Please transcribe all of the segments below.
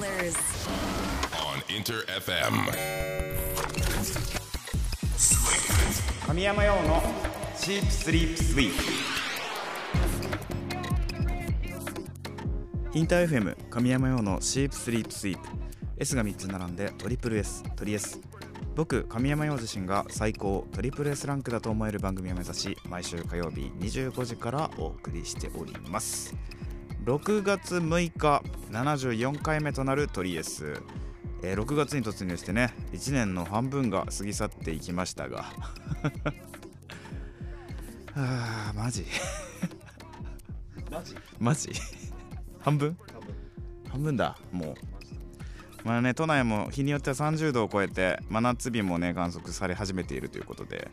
colors. on Inter FM. 神山用のシープスリープスイープインター FM 神山用のシープスリープスイープ S が3つ並んでトリプル S トリ S 僕神山陽自身が最高トリプル S ランクだと思える番組を目指し毎週火曜日25時からお送りしております6月6日74回目となるトリ S えー6月に突入してね1年の半分が過ぎ去っていきましたが。あーマジ？マジ？マジ？半分？半分だもう。まあね都内も日によっては30度を超えて真夏日もね観測され始めているということで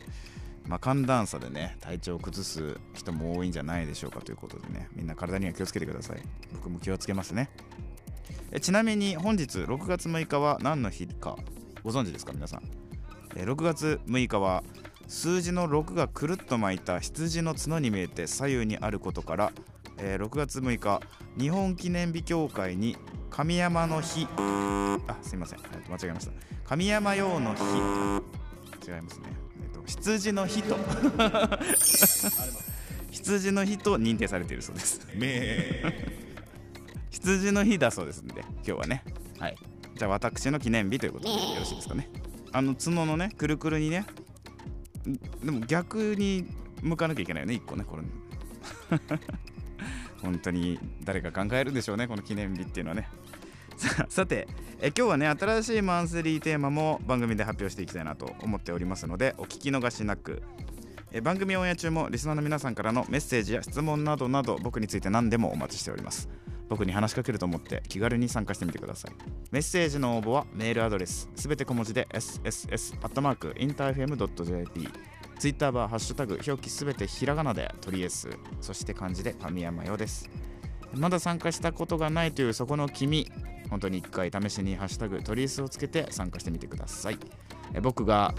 まあ寒暖差でね体調を崩す人も多いんじゃないでしょうかということでねみんな体には気をつけてください。僕も気をつけますね。えちなみに本日6月6日は何の日かご存知ですか皆さん？え6月6日は数字の6がくるっと巻いた羊の角に見えて左右にあることから、え6月6日日本記念日協会に神山の日あすいません、間違えました。神山用の日。違いますね、羊の日と 羊の日と認定されているそうです。羊の日だそうですんで今日はね。はい。じゃあ私の記念日ということでよろしいですかね。あの角のねくるくるにねんでも逆に向かなきゃいけないよね一個ねこれ。本当に誰が考えるんでしょうねこの記念日っていうのはね さてえ今日はね新しいマンスリーテーマも番組で発表していきたいなと思っておりますのでお聞き逃しなく。え番組オンエア中もリスナーの皆さんからのメッセージや質問などなど僕について何でもお待ちしております。僕に話しかけると思って気軽に参加してみてください。メッセージの応募はメールアドレスすべて小文字で sss.interfm.jp ツイッターはハッシュタグ表記すべてひらがなでトリエスそして漢字で神山よです。まだ参加したことがないというそこの君本当に一回試しにハッシュタグトリースをつけて参加してみてください。え僕が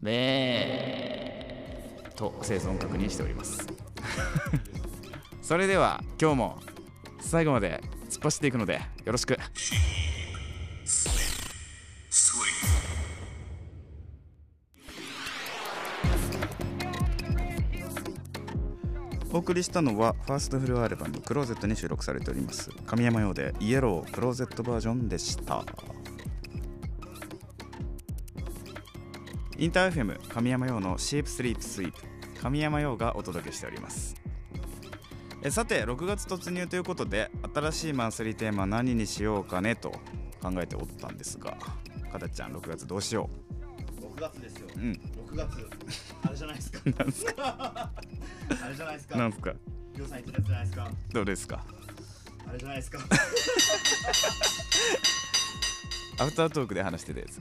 べーと生存確認しております。それでは今日も最後まで突っ走っていくのでよろしく。送りしたのはファーストフルアルバム「クローゼット」に収録されております。神山用でイエロークローゼットバージョンでした。インター FM 神山用のシープスリープスイープ神山用がお届けしております。えさて6月突入ということで新しいマンスリーテーマ何にしようかねと考えておったんですがかたちゃん6月どうしよ6月ですよ、ううん。6月。あれじゃないですか。なんすか？あれじゃないですか。なんすか？りょうさん言ってたやつじゃないですか。どうですか？あれじゃないですか。アフタートークで話してたやつ。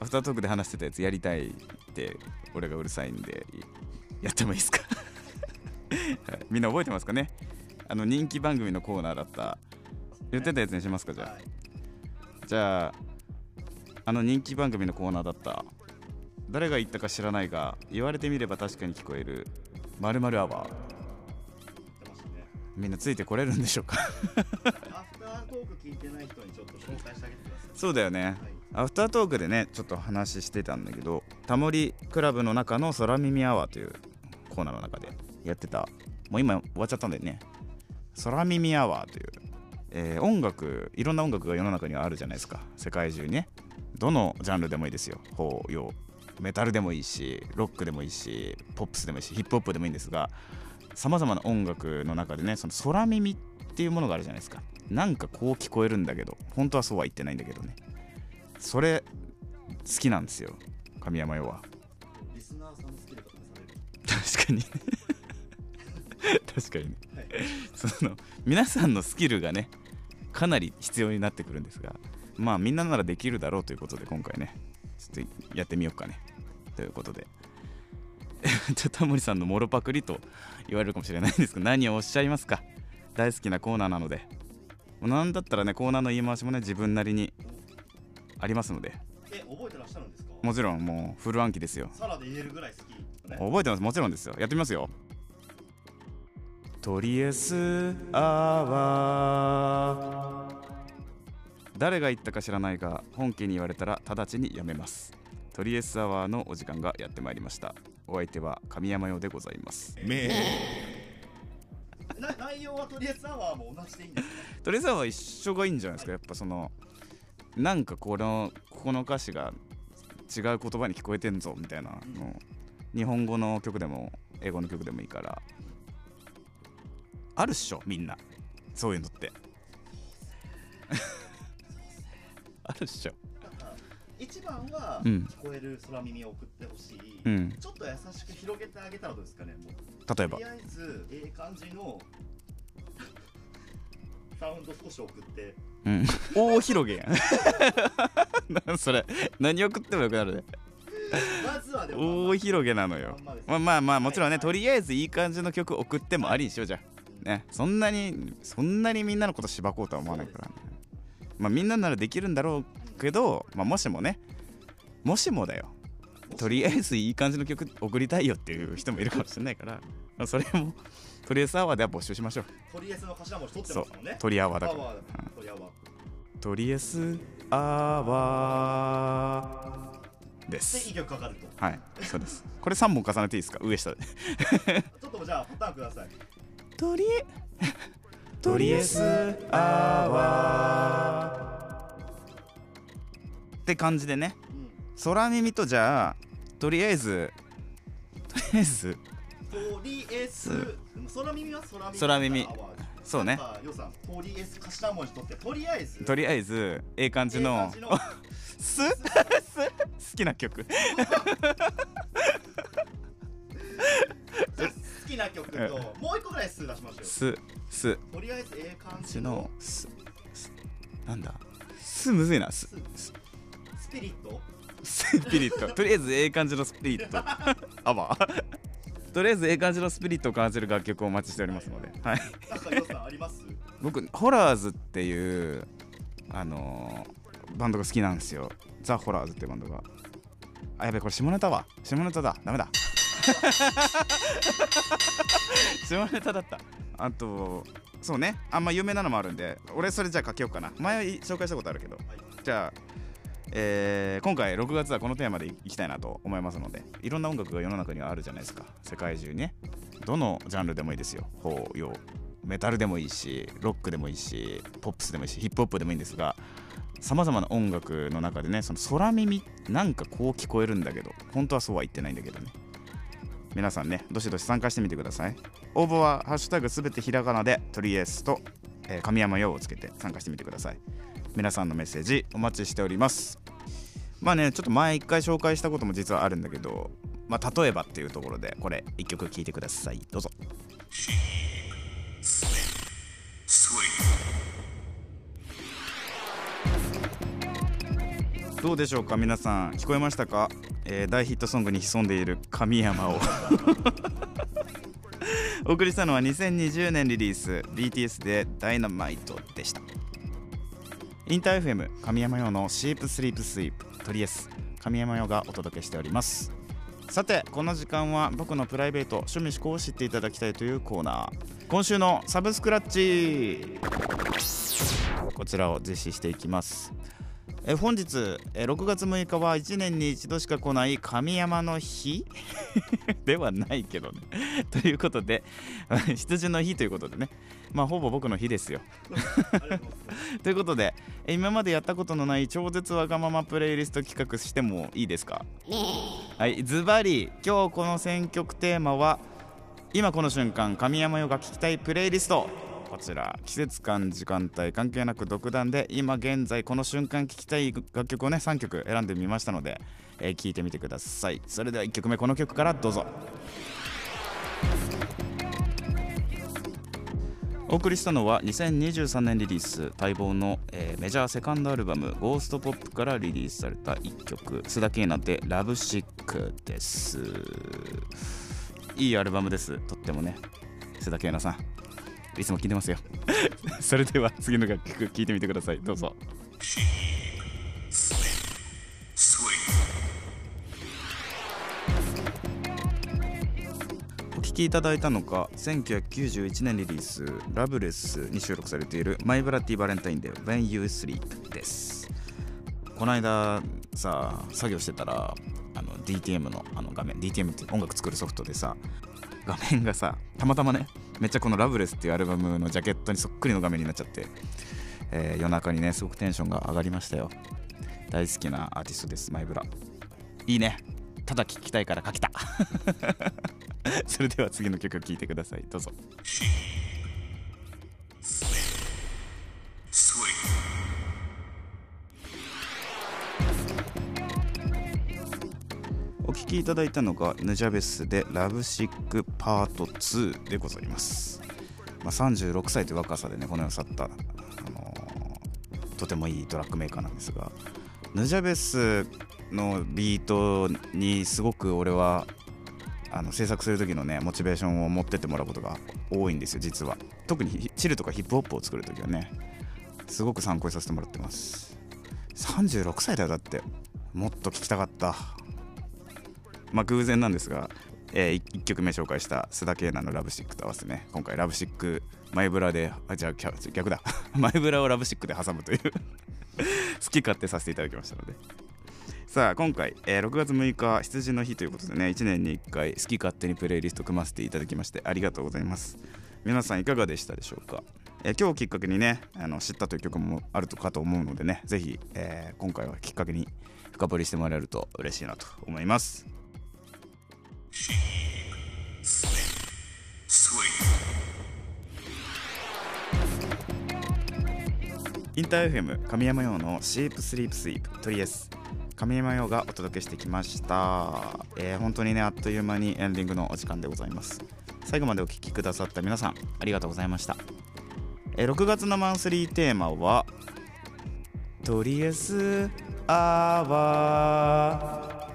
アフタートークで話してたやつやりたいって俺がうるさいんでやってもいいですか、はい。みんな覚えてますかね？あの人気番組のコーナーだった。言ってたやつにしますかじゃあ、はい。じゃああの人気番組のコーナーだった。誰が言ったか知らないが言われてみれば確かに聞こえるまるアワー。ね。みんなついてこれるんでしょうか？アフタートーク聞いてない人にちょっと紹介してあげてください。そうだよね、はい。アフタートークでねちょっと話してたんだけどタモリクラブの中の空耳アワーというコーナーの中でやってた。もう今終わっちゃったんだよね。空耳アワーという、えー音楽いろんな音楽が世の中にはあるじゃないですか。世界中にね。どのジャンルでもいいですよ。法要メタルでもいいしロックでもいいしポップスでもいいしヒップホップでもいいんですがさまざまな音楽の中でねその空耳っていうものがあるじゃないですか。なんかこう聞こえるんだけど本当はそうは言ってないんだけどね。それ好きなんですよ神山用は。確かに確かにね。はいその皆さんのスキルがねかなり必要になってくるんですがまあみんなならできるだろうということで今回ねちょっとやってみようかねということで。ちょっとタモリさんのモロパクリと言われるかもしれないんですけど何をおっしゃいますか？大好きなコーナーなので。もうなんだったらねコーナーの言い回しもね自分なりにありますので。え覚えてらっしゃるんですか？もちろんもうフル暗記ですよ。サラで言えるぐらい好き、ね、覚えてます。もちろんですよ。やってみますよ。トリエスアワー誰が言ったか知らないが本家に言われたら直ちにやめますトリエスアワーのお時間がやってまいりました。お相手は神山用でございます。めな 内容はとりあえずアワーも同じでいいんですねトリエスアワー一緒がいいんじゃないですか？やっぱそのなんかこのここの歌詞が違う言葉に聞こえてんぞみたいなの日本語の曲でも英語の曲でもいいから。あるっしょみんな。そういうのって。あるっしょ一番はうん。聞こえる空耳を送ってほしい、うん。ちょっと優しく広げてあげたらどうですかね例えば。とりあえずええ感じのサウンド少し送って。うん。大広げやん。それ何送ってもよくなるね。まずはでも大広げなのよ。まあまあまあもちろんねはいとりあえずいい感じの曲送ってもありにしようじゃん。ね。そんなにそんなにみんなのことしばこうとは思わないからね。まあみんなならできるんだろうけど、まあ、もしもねもしもだよ。とりあえずいい感じの曲送りたいよっていう人もいるかもしれないから、まあ、それもとりあえずアワーでは募集しましょう。とりあえずの頭文字取ってますもんねとりアワーだアから。ワーだとりあわとりあえずアワーでですいい曲かかると。はいそうです。これ3本重ねていいですか？上下で。ちょっとじゃあパターンください。とりえとりあえずアワーって感じでね。うん。空耳とじゃあとりあえずとりあえずとりあえず空耳は空耳空耳。そうね。とりあえず頭文字取ってとりあえず。とりあえずええ感じの すす好きな曲。好きな曲ともう一個ぐらい数出しましょうすす。とりあえずええ感じちののすすなんだ？すむずいなす。ススピリット？スピリット。とりあえずええ感じのスピリット。アワーとりあえずええ感じのスピリットを感じる楽曲をお待ちしておりますので、はい、なんかあります？僕ホラーズっていうあのーバンドが好きなんですよ。ザ・ホラーズっていうバンドが。あやべこれ下ネタわ。下ネタだ。ダメだ。下ネタだった。あとそうね。あんま有名なのもあるんで。俺それじゃあ書けようかな。前紹介したことあるけど。じゃあえー今回6月はこのテーマでいきたいなと思いますのでいろんな音楽が世の中にはあるじゃないですか。世界中にね。どのジャンルでもいいですよ。邦洋メタルでもいいしロックでもいいしポップスでもいいしヒップホップでもいいんですがさまざまな音楽の中でねその空耳なんかこう聞こえるんだけど本当はそうは言ってないんだけどね。皆さんねどしどし参加してみてください。応募は「ハッシュタグすべてひらがな」でとりあえずと、え神山用をつけて参加してみてください。皆さんのメッセージお待ちしております。まあねちょっと前一回紹介したことも実はあるんだけどまあ例えばっていうところでこれ一曲聴いてください。どうぞ。どうでしょうか皆さん。聞こえましたか、えー大ヒットソングに潜んでいる神山を。お送りしたのは2020年リリース BTS で「ダイナマイト」でした。インター FM 神山用のシープスリープスイープトリエス神山用がお届けしております。さてこの時間は僕のプライベート趣味思考を知っていただきたいというコーナー。今週のサブスクラッチ。こちらを実施していきます。え本日え6月6日は1年に一度しか来ない神山の日？ではないけどね。ということで 羊の日ということでね。まあほぼ僕の日ですよ。ということでえ今までやったことのない超絶わがままプレイリスト企画してもいいですか？はいズバリ今日この選曲テーマは今この瞬間神山よが聴きたいプレイリストこちら。季節感時間帯関係なく独断で今現在この瞬間聴きたい楽曲をね3曲選んでみましたので、えー聴いてみてください。それでは1曲目この曲からどうぞ。お送りしたのは2023年リリース待望の、えーメジャーセカンドアルバム「ゴーストポップからリリースされた1曲須田景奈で「ラブシック」です。いいアルバムです。とってもね。須田景奈さん。いつも聴いてますよ。それでは次の楽曲聴いてみてください。どうぞ。お聴きいただいたのが1991年リリース「ラブレス」に収録されている「マイブラティバレンタインデー When You Sleep」です。この間さ作業してたらあの DTM のあの画面 DTM って音楽作るソフトでさ画面がさたまたまねめっちゃこの「ラブレス」っていうアルバムのジャケットにそっくりの画面になっちゃって、えー夜中にねすごくテンションが上がりましたよ。大好きなアーティストですマイブラいいね。ただ聴きたいから書きた。それでは次の曲聴いてください。どうぞ。きいただいたのがヌジャベスでラブシックパート2でございます、まあ、36歳という若さでねこの世を去った、あのーとてもいいトラックメーカーなんですがヌジャベスのビートにすごく俺はあの制作する時のねモチベーションを持ってってもらうことが多いんですよ実は。特にチルとかヒップホップを作る時はねすごく参考にさせてもらってます。36歳だよだって。もっと聞きたかった。まあ偶然なんですが、え1曲目紹介した須田圭奈のラブシックと合わせてね今回ラブシックマイブラであじゃあ逆だ。マイブラをラブシックで挟むという。好き勝手させていただきましたので。さあ今回、えー6月6日羊の日ということでね1年に1回好き勝手にプレイリスト組ませていただきましてありがとうございます。皆さんいかがでしたでしょうか、えー今日きっかけにねあの知ったという曲もあるかと思うのでねぜひ、えー今回はきっかけに深掘りしてもらえると嬉しいなと思います。インター FM 神山用のシープスリープスイープトリエス神山用がお届けしてきました、えー本当にねあっという間にエンディングのお時間でございます。最後までお聞きくださった皆さんありがとうございました、えー6月のマンスリーテーマはトリエスアワー。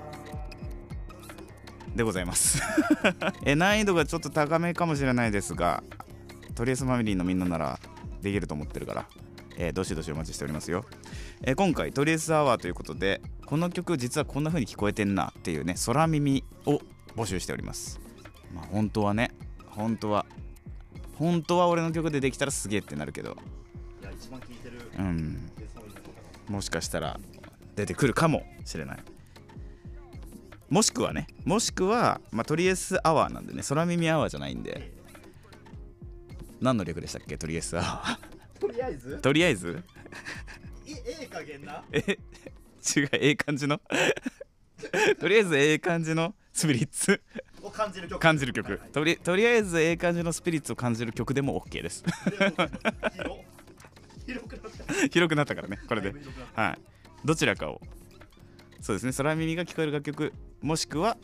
でございます。えー難易度がちょっと高めかもしれないですがトリエスファミリーのみんなならできると思ってるからえーどしどしお待ちしておりますよ、えー今回トリエスアワーということでこの曲実はこんな風に聞こえてんなっていうね空耳を募集しております。まあ本当はね本当は本当は俺の曲でできたらすげえってなるけど。いや一番聞いてるうん。もしかしたら出てくるかもしれないもしくはねもしくは、まあ、トリエスアワーなんでね空耳アワーじゃないんで。何の略でしたっけトリエスアワー。とりあえず？とりあえず？いええ加減な？え違うええ感じの？とりあえずええ感じの？スピリッツ？を感じる曲。感じる曲。とりとりあえずええ感じのスピリッツを感じる曲でも OK です。広広くなった。広くなったからねこれで。はい。どちらかを。そうですね空耳が聞こえる楽曲もしくは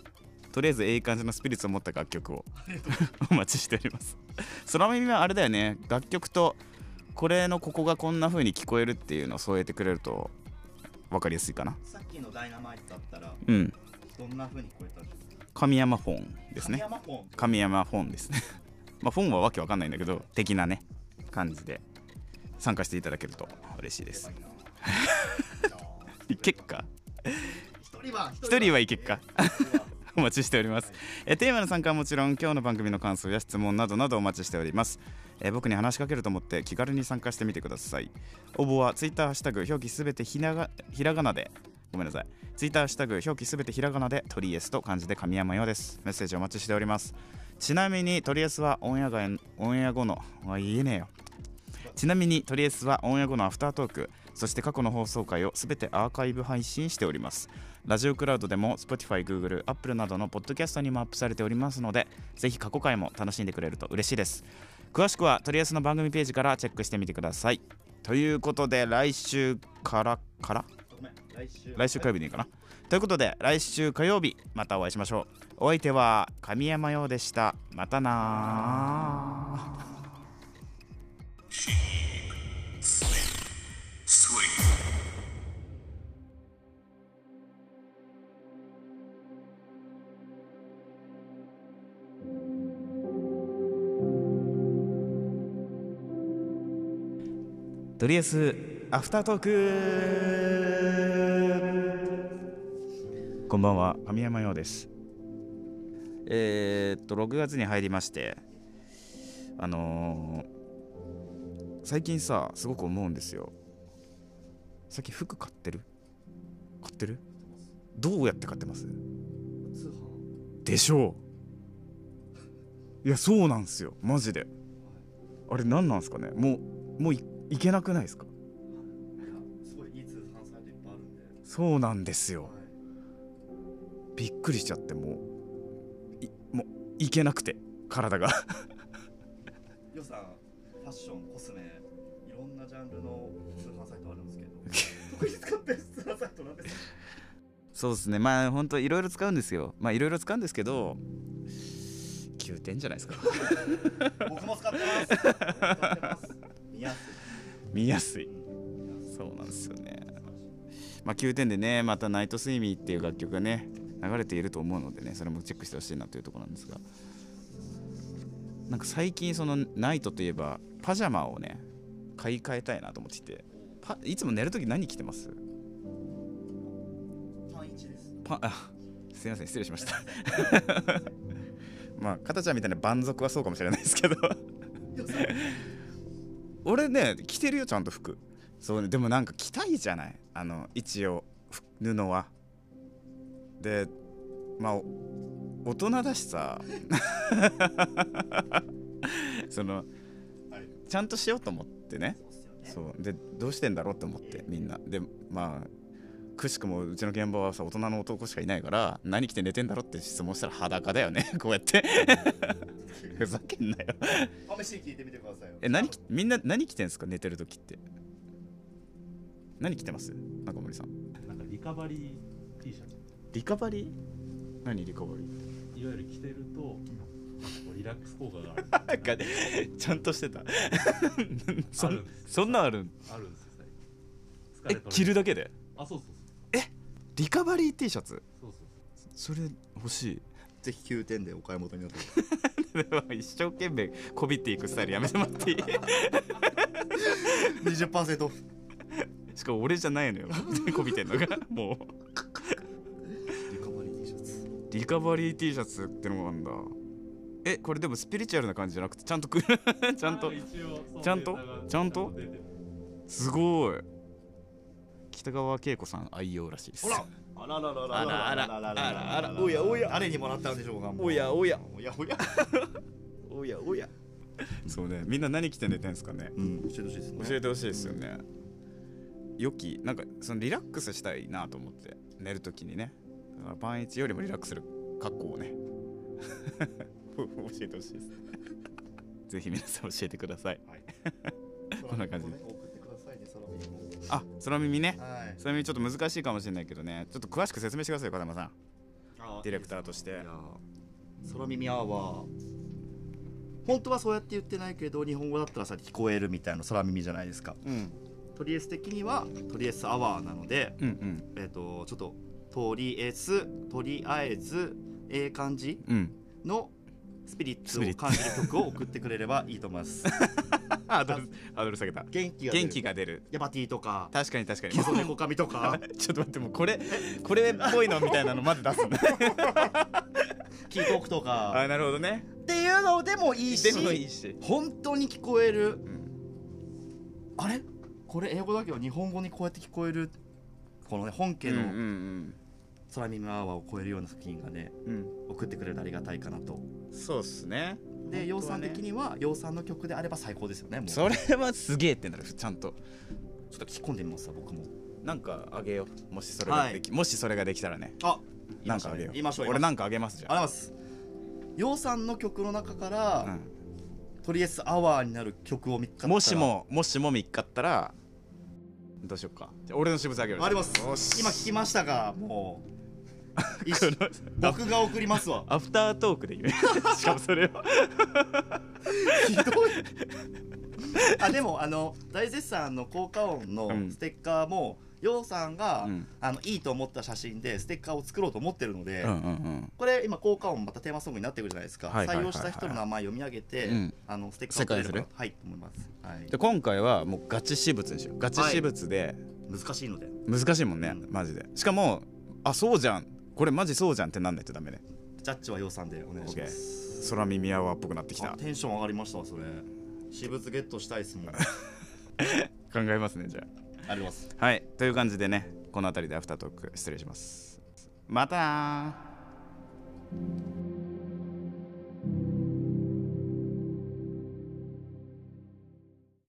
とりあえずええ感じのスピリッツを持った楽曲を お待ちしております。空耳はあれだよね。楽曲とこれのここがこんな風に聞こえるっていうのを添えてくれると分かりやすいかな。さっきのダイナマイトだったらうん。どんな風に聞こえたんでしょ神山フォンですうね。神山フォンですね。まあフォンはわけわかんないんだけど的なね感じで参加していただけると嬉しいです。いけっか一人は一人は。いけっか。お待ちしております。えテーマの参加はもちろん今日の番組の感想や質問などなどお待ちしております。え僕に話しかけると思って気軽に参加してみてください。応募はツイッターハッシュタグ表記すべてひながひらがなで。ごめんなさい。ツイッターハッシュタグ表記すべてひらがなでトリエスと漢字で神山ようです。メッセージお待ちしております。ちなみにトリエスはオンエア外オンエア後のあ言えねえよ。ちなみにトリエスはオンエア後のアフタートーク。そして過去の放送回をすべてアーカイブ配信しております。ラジオクラウドでも Spotify、Google、Apple などのポッドキャストにもアップされておりますのでぜひ過去回も楽しんでくれると嬉しいです。詳しくはトリエスの番組ページからチェックしてみてください。ということで来週からから？来週。火曜日でいいかな？ということで来週火曜日またお会いしましょう。お相手は神山陽でした。またなとりあえずアフタートーク。こんばんは。神山陽です。えーっと6月に入りましてあのー最近さすごく思うんですよ。最近服買ってる？買ってる？どうやって買ってます？でしょう。いやそうなんですよ。マジで。あれ何なんですかね？もうもういいけなくないですか？そうなんですよ。はいびっくりしちゃってもう。いもういけなくて体が。よさんファッションコスメいろんなジャンルの通販サイトあるんですけど。特に使ってる通販サイトなんですか？そうですね。まあ本当いろいろ使うんですよ。まあいろいろ使うんですけど9点じゃないですか。僕も使ってます。使ってます見やすい。そうなんですよね。まあ9点でねまた「ナイトスイミー」っていう楽曲がね流れていると思うのでねそれもチェックしてほしいなというところなんですが。なんか最近そのナイトといえばパジャマをね買い替えたいなと思っていて。パいつも寝るとき何着てます？パン1です。パあすいません失礼しました。まあ片ちゃんみたいな蛮族はそうかもしれないですけど俺ね着てるよちゃんと服。そうねでもなんか着たいじゃない？あの一応布は。でまあ大人だしさ。その、ちゃんとしようと思ってね。そうでどうしてんだろうって思ってみんな。でまあくしくもうちの現場はさ大人の男しかいないから何着て寝てんだろって質問したら裸だよねこうやって。ふざけんなよ。試しに聞いてみてくださいよ。え何きみんな何着てんすか？寝てる時って。何着てます？中森さん。なんかリカバリー T シャツ。リカバリー？何リカバリー？いわゆる着てると リラックス効果がある。ちゃんとしてた。そんそんなんあるん？あるんですよ最近。え着るだけで？あそうそうリカバリー T シャツ？そうそうそう。それ欲しい。ぜひ9点でお買い求めになって一生懸命こびっていくスタイルやめてもらっていい？20%オフしかも俺じゃないのよ。こびてんのが。もリカバリー T シャツ。うリカバリー T シャツってのがあるんだ。えこれでもスピリチュアルな感じじゃなくてちゃんと くちゃんと。ちゃんと？ちゃんと？すごい。北川景子さん愛用らしいですほらあららららあらあらあらあらおやおや誰にもらったんでしょうかおやおやおやおやおやおやそうねみんな何着て寝てんすかねうん教えてほしいですね教えてほしいですよね良きなんかそのリラックスしたいなと思って寝るときにねだからパンイチよりもリラックスする格好をね教えてほしいですぜひ皆さん教えてくださいはいこんな感じ送ってくださいね空耳もあ空耳ね。はい。空耳ちょっと難しいかもしれないけどね。ちょっと詳しく説明してくださいよ風間さん。ディレクターとして。空耳アワー本当はそうやって言ってないけど日本語だったらさ聞こえるみたいな空耳じゃないですか。うん。トリエス的にはトリエスアワーなのでうんうん。えっ、とちょっととりエスとりあえずええ感じうん。のスピリッツを感じる曲を送ってくれればいいと思います。ハードドル下げた。元気が出る。元気が出る。ヤバティとか。確かに確かに。キソネコカミとか。ちょっと待ってもうこれこれっぽいのみたいなのまず出すんだ キートークとあかなるほどね。っていうのでもいいしでもいいし。本当に聞こえる。うん。あれ？これ英語だけど日本語にこうやって聞こえる？このね本家うんうのん空耳アワーを超えるような作品がねうん。送ってくれるとありがたいかなと。そうっすね。で洋さん的にには洋さんの曲であれば最高ですよねそれはすげえってなるちゃんと。っと聞き込んでみますわ僕も。なんかあげよう。もしそれができ、もしそれができたらね。あなんかあげよう。言いましょう俺なんかあげますじゃんあります。洋さんの曲の中から、うん。とりあえずアワーになる曲を見つかったら。もしももしも見っかったらどうしようか。俺の私物あげるあります。今聞きましたがもう僕が送りますわ。アフタートークで言う。しかもそれをひどい。あでもあの大絶賛の効果音のうん。ステッカーも、ようさんが、うん。あのいいと思った写真でステッカーを作ろうと思ってるので、うんうんこれ今効果音またテーマソングになってくるじゃないですか、はいはいはいはい。採用した人の名前読み上げて、うん。あのステッカーをくれれば世界にはいと思います、はい。で今回はもうガチ私物にしよう。ガチ私物で、難しいので。難しいもんね、うん。マジで。しかもあそうじゃんこれマジそうじゃんってなんないとダメね。ジャッジは予算でお願いします。OK 空耳アワーっぽくなってきた。テンション上がりましたそれ。私物ゲットしたいっすもん。考えますねじゃあ。あります。はい。という感じでねこの辺りでアフタートーク失礼します。また